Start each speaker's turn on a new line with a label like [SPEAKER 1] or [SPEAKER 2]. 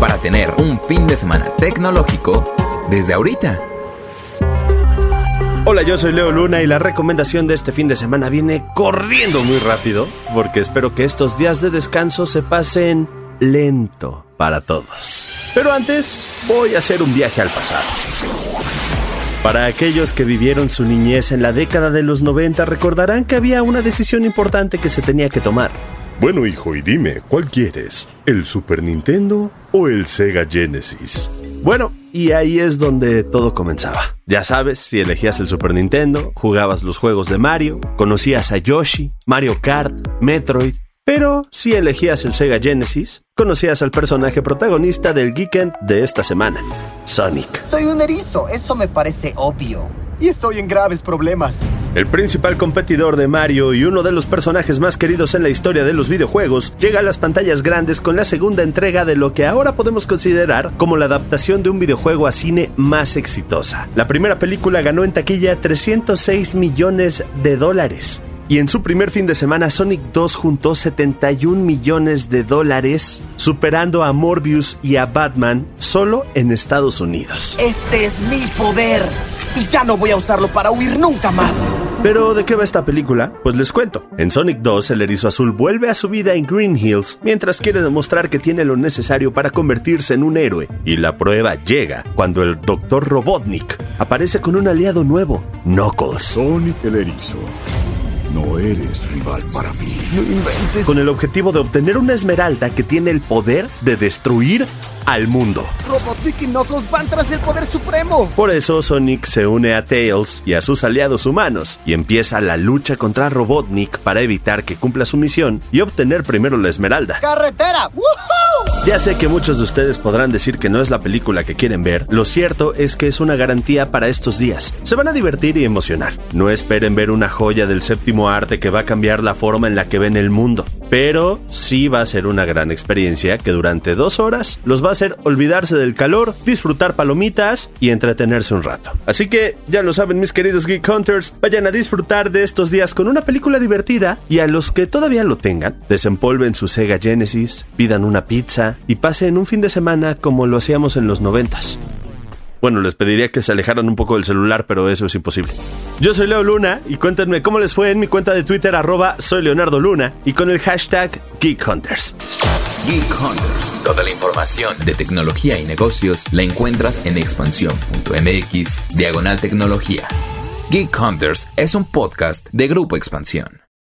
[SPEAKER 1] para tener un fin de semana tecnológico desde ahorita.
[SPEAKER 2] Hola, yo soy Leo Luna y la recomendación de este fin de semana viene corriendo muy rápido porque espero que estos días de descanso se pasen lento para todos. Pero antes voy a hacer un viaje al pasado. Para aquellos que vivieron su niñez en la década de los 90 recordarán que había una decisión importante que se tenía que tomar.
[SPEAKER 3] Bueno, hijo, y dime, ¿cuál quieres? ¿El Super Nintendo o el Sega Genesis?
[SPEAKER 2] Bueno, y ahí es donde todo comenzaba. Ya sabes, si elegías el Super Nintendo, jugabas los juegos de Mario, conocías a Yoshi, Mario Kart, Metroid, pero si elegías el Sega Genesis, conocías al personaje protagonista del Geekend de esta semana, Sonic.
[SPEAKER 4] Soy un erizo, eso me parece obvio. Y estoy en graves problemas.
[SPEAKER 2] El principal competidor de Mario y uno de los personajes más queridos en la historia de los videojuegos llega a las pantallas grandes con la segunda entrega de lo que ahora podemos considerar como la adaptación de un videojuego a cine más exitosa. La primera película ganó en taquilla 306 millones de dólares y en su primer fin de semana Sonic 2 juntó 71 millones de dólares, superando a Morbius y a Batman solo en Estados Unidos.
[SPEAKER 4] Este es mi poder y ya no voy a usarlo para huir nunca más.
[SPEAKER 2] Pero ¿de qué va esta película? Pues les cuento. En Sonic 2, el erizo azul vuelve a su vida en Green Hills mientras quiere demostrar que tiene lo necesario para convertirse en un héroe. Y la prueba llega cuando el Dr. Robotnik aparece con un aliado nuevo, Knuckles.
[SPEAKER 3] Sonic el erizo. No eres rival para mí.
[SPEAKER 4] No inventes.
[SPEAKER 2] Con el objetivo de obtener una esmeralda que tiene el poder de destruir al mundo.
[SPEAKER 4] Robotnik y Knuckles van tras el poder supremo.
[SPEAKER 2] Por eso Sonic se une a Tails y a sus aliados humanos y empieza la lucha contra Robotnik para evitar que cumpla su misión y obtener primero la esmeralda.
[SPEAKER 4] ¡Carretera! ¡Woohoo!
[SPEAKER 2] Ya sé que muchos de ustedes podrán decir que no es la película que quieren ver, lo cierto es que es una garantía para estos días. Se van a divertir y emocionar. No esperen ver una joya del séptimo arte que va a cambiar la forma en la que ven el mundo, pero sí va a ser una gran experiencia que durante dos horas los va a hacer olvidarse del calor, disfrutar palomitas y entretenerse un rato. Así que ya lo saben mis queridos Geek Hunters, vayan a disfrutar de estos días con una película divertida y a los que todavía lo tengan, desempolven su Sega Genesis, pidan una pizza y pasen un fin de semana como lo hacíamos en los noventas. Bueno, les pediría que se alejaran un poco del celular, pero eso es imposible. Yo soy Leo Luna y cuéntenme cómo les fue en mi cuenta de Twitter arroba soy Leonardo Luna y con el hashtag Geek Hunters.
[SPEAKER 1] Geek Hunters. Toda la información de tecnología y negocios la encuentras en expansión.mx diagonal tecnología. Geek Hunters es un podcast de Grupo Expansión.